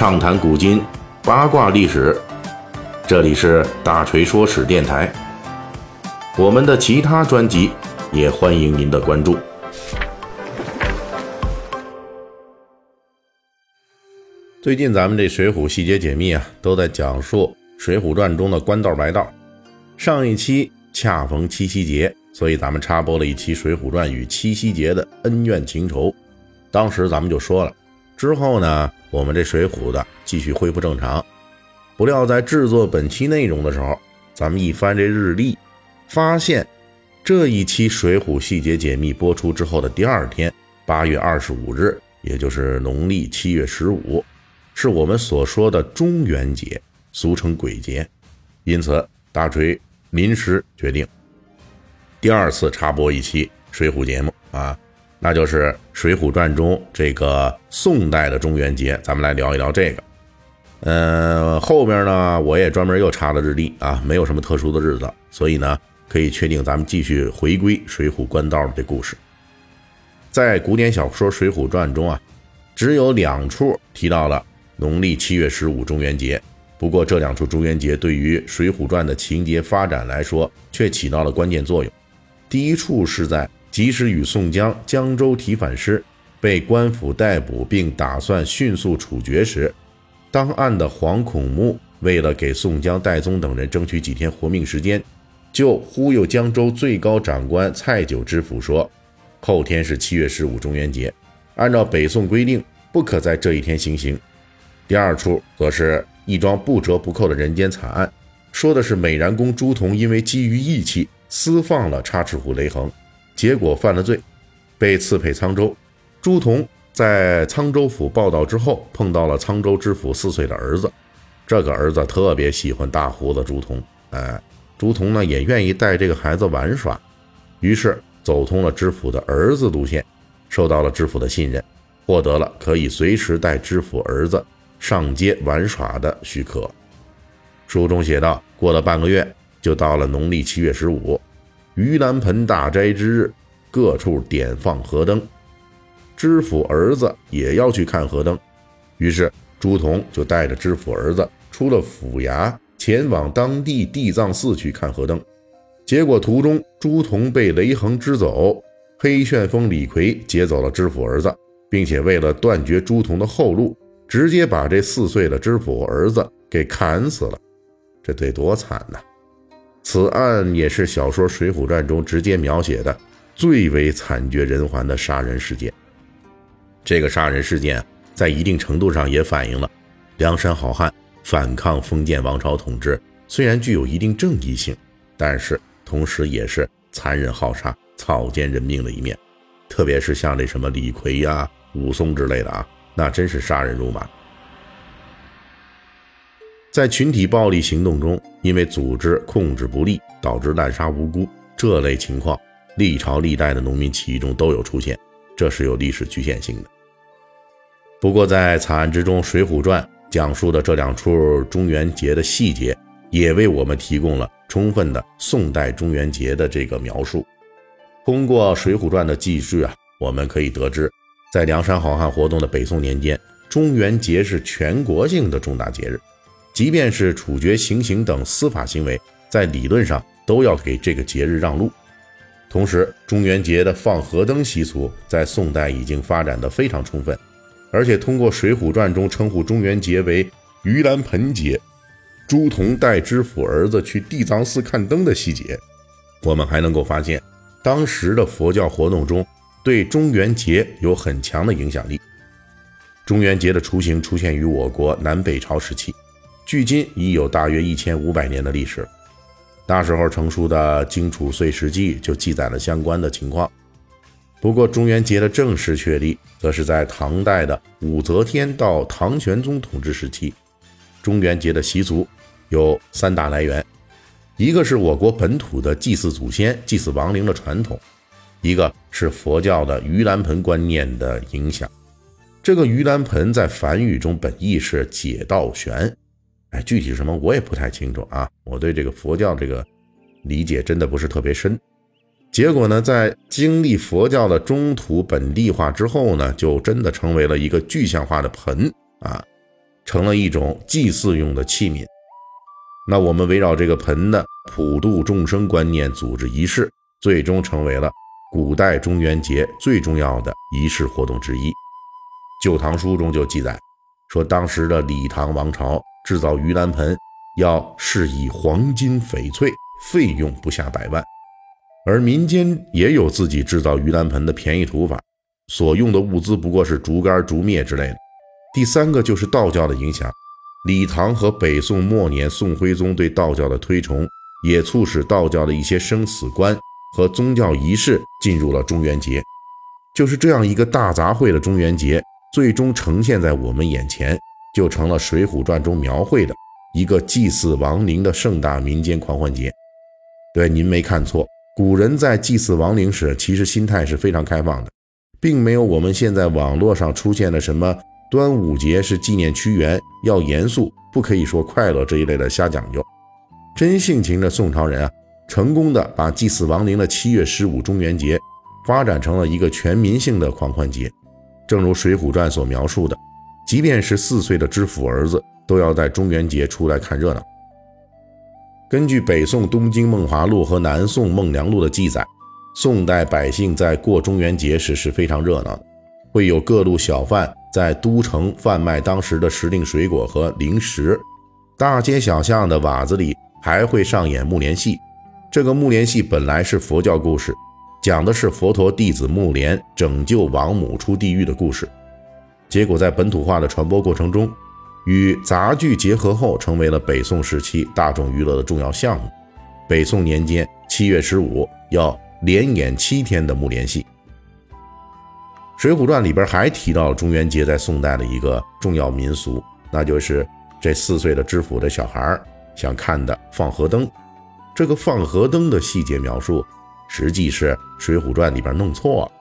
畅谈古今，八卦历史。这里是大锤说史电台。我们的其他专辑也欢迎您的关注。最近咱们这《水浒细节解密》啊，都在讲述《水浒传》中的官道白道。上一期恰逢七夕节，所以咱们插播了一期《水浒传》与七夕节的恩怨情仇。当时咱们就说了，之后呢，我们这水浒的继续恢复正常。不料在制作本期内容的时候，咱们一翻这日历，发现这一期《水浒细节解密》播出之后的第二天，八月二十五日，也就是农历七月十五，是我们所说的中元节，俗称鬼节。因此，大锤临时决定第二次插播一期水浒节目啊。那就是《水浒传》中这个宋代的中元节，咱们来聊一聊这个。嗯，后边呢，我也专门又查了日历啊，没有什么特殊的日子，所以呢，可以确定咱们继续回归水浒官道的故事。在古典小说《水浒传》中啊，只有两处提到了农历七月十五中元节，不过这两处中元节对于《水浒传》的情节发展来说，却起到了关键作用。第一处是在。及时与宋江江州提反诗，被官府逮捕，并打算迅速处决时，当案的黄孔目为了给宋江、戴宗等人争取几天活命时间，就忽悠江州最高长官蔡九知府说：“后天是七月十五中元节，按照北宋规定，不可在这一天行刑。”第二处则是一桩不折不扣的人间惨案，说的是美髯公朱仝因为基于义气，私放了插翅虎雷横。结果犯了罪，被赐配沧州。朱仝在沧州府报道之后，碰到了沧州知府四岁的儿子。这个儿子特别喜欢大胡子朱仝，哎，朱仝呢也愿意带这个孩子玩耍，于是走通了知府的儿子路线，受到了知府的信任，获得了可以随时带知府儿子上街玩耍的许可。书中写道：过了半个月，就到了农历七月十五。盂兰盆大斋之日，各处点放河灯，知府儿子也要去看河灯，于是朱仝就带着知府儿子出了府衙，前往当地地藏寺去看河灯。结果途中，朱仝被雷横支走，黑旋风李逵劫走了知府儿子，并且为了断绝朱仝的后路，直接把这四岁的知府儿子给砍死了。这得多惨呐！此案也是小说《水浒传》中直接描写的最为惨绝人寰的杀人事件。这个杀人事件在一定程度上也反映了梁山好汉反抗封建王朝统治，虽然具有一定正义性，但是同时也是残忍好杀、草菅人命的一面。特别是像这什么李逵呀、武松之类的啊，那真是杀人如麻。在群体暴力行动中，因为组织控制不力，导致滥杀无辜这类情况，历朝历代的农民起义中都有出现，这是有历史局限性的。不过，在惨案之中，《水浒传》讲述的这两处中元节的细节，也为我们提供了充分的宋代中元节的这个描述。通过《水浒传》的记叙啊，我们可以得知，在梁山好汉活动的北宋年间，中元节是全国性的重大节日。即便是处决、行刑等司法行为，在理论上都要给这个节日让路。同时，中元节的放河灯习俗在宋代已经发展的非常充分，而且通过《水浒传》中称呼中元节为“盂兰盆节”，朱仝带知府儿子去地藏寺看灯的细节，我们还能够发现，当时的佛教活动中对中元节有很强的影响力。中元节的雏形出现于我国南北朝时期。距今已有大约一千五百年的历史，那时候成书的《荆楚岁时记》就记载了相关的情况。不过，中元节的正式确立，则是在唐代的武则天到唐玄宗统治时期。中元节的习俗有三大来源：一个是我国本土的祭祀祖先、祭祀亡灵的传统；一个是佛教的盂兰盆观念的影响。这个盂兰盆在梵语中本意是解道悬。哎，具体什么我也不太清楚啊！我对这个佛教这个理解真的不是特别深。结果呢，在经历佛教的中土本地化之后呢，就真的成为了一个具象化的盆啊。成了一种祭祀用的器皿。那我们围绕这个盆的普度众生观念组织仪式，最终成为了古代中元节最重要的仪式活动之一。《旧唐书》中就记载说，当时的李唐王朝制造盂兰盆要是以黄金翡翠，费用不下百万。而民间也有自己制造盂兰盆的便宜土法，所用的物资不过是竹竿、竹篾之类的。第三个就是道教的影响。李唐和北宋末年，宋徽宗对道教的推崇，也促使道教的一些生死观和宗教仪式进入了中元节。就是这样一个大杂烩的中元节，最终呈现在我们眼前，就成了《水浒传》中描绘的一个祭祀亡灵的盛大民间狂欢节。对，您没看错，古人在祭祀亡灵时，其实心态是非常开放的，并没有我们现在网络上出现的什么。端午节是纪念屈原，要严肃，不可以说快乐这一类的瞎讲究。真性情的宋朝人啊，成功的把祭祀亡灵的七月十五中元节发展成了一个全民性的狂欢节。正如《水浒传》所描述的，即便是四岁的知府儿子，都要在中元节出来看热闹。根据北宋《东京梦华录》和南宋《孟良录》的记载，宋代百姓在过中元节时是非常热闹的，会有各路小贩。在都城贩卖当时的时令水果和零食，大街小巷的瓦子里还会上演木莲戏。这个木莲戏本来是佛教故事，讲的是佛陀弟子木莲拯救王母出地狱的故事。结果在本土化的传播过程中，与杂剧结合后，成为了北宋时期大众娱乐的重要项目。北宋年间七月十五要连演七天的木莲戏。《水浒传》里边还提到了中元节在宋代的一个重要民俗，那就是这四岁的知府的小孩想看的放河灯。这个放河灯的细节描述，实际是《水浒传》里边弄错了。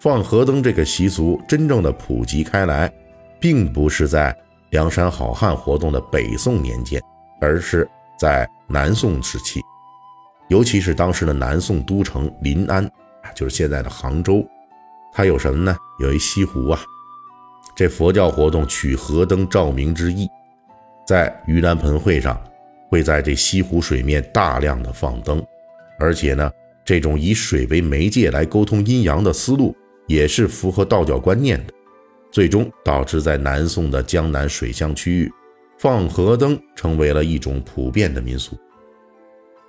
放河灯这个习俗真正的普及开来，并不是在梁山好汉活动的北宋年间，而是在南宋时期，尤其是当时的南宋都城临安，就是现在的杭州。它有什么呢？有一西湖啊，这佛教活动取河灯照明之意，在盂兰盆会上，会在这西湖水面大量的放灯，而且呢，这种以水为媒介来沟通阴阳的思路，也是符合道教观念的，最终导致在南宋的江南水乡区域，放河灯成为了一种普遍的民俗。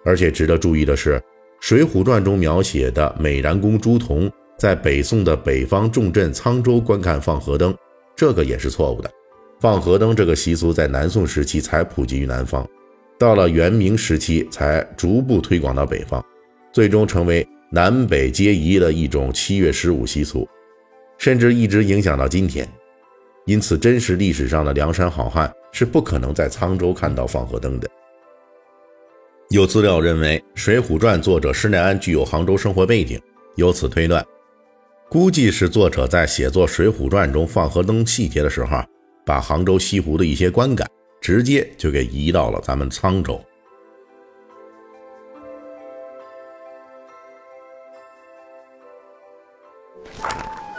而且值得注意的是，《水浒传》中描写的美髯公朱仝。在北宋的北方重镇沧州观看放河灯，这个也是错误的。放河灯这个习俗在南宋时期才普及于南方，到了元明时期才逐步推广到北方，最终成为南北皆宜的一种七月十五习俗，甚至一直影响到今天。因此，真实历史上的梁山好汉是不可能在沧州看到放河灯的。有资料认为，《水浒传》作者施耐庵具有杭州生活背景，由此推断。估计是作者在写作《水浒传》中放河灯细节的时候，把杭州西湖的一些观感直接就给移到了咱们沧州。